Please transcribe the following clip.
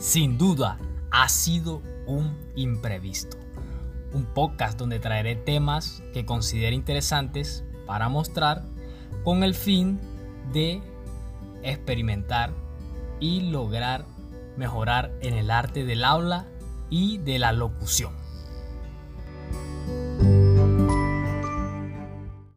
sin duda ha sido un imprevisto. Un podcast donde traeré temas que considere interesantes para mostrar con el fin de experimentar y lograr mejorar en el arte del aula y de la locución.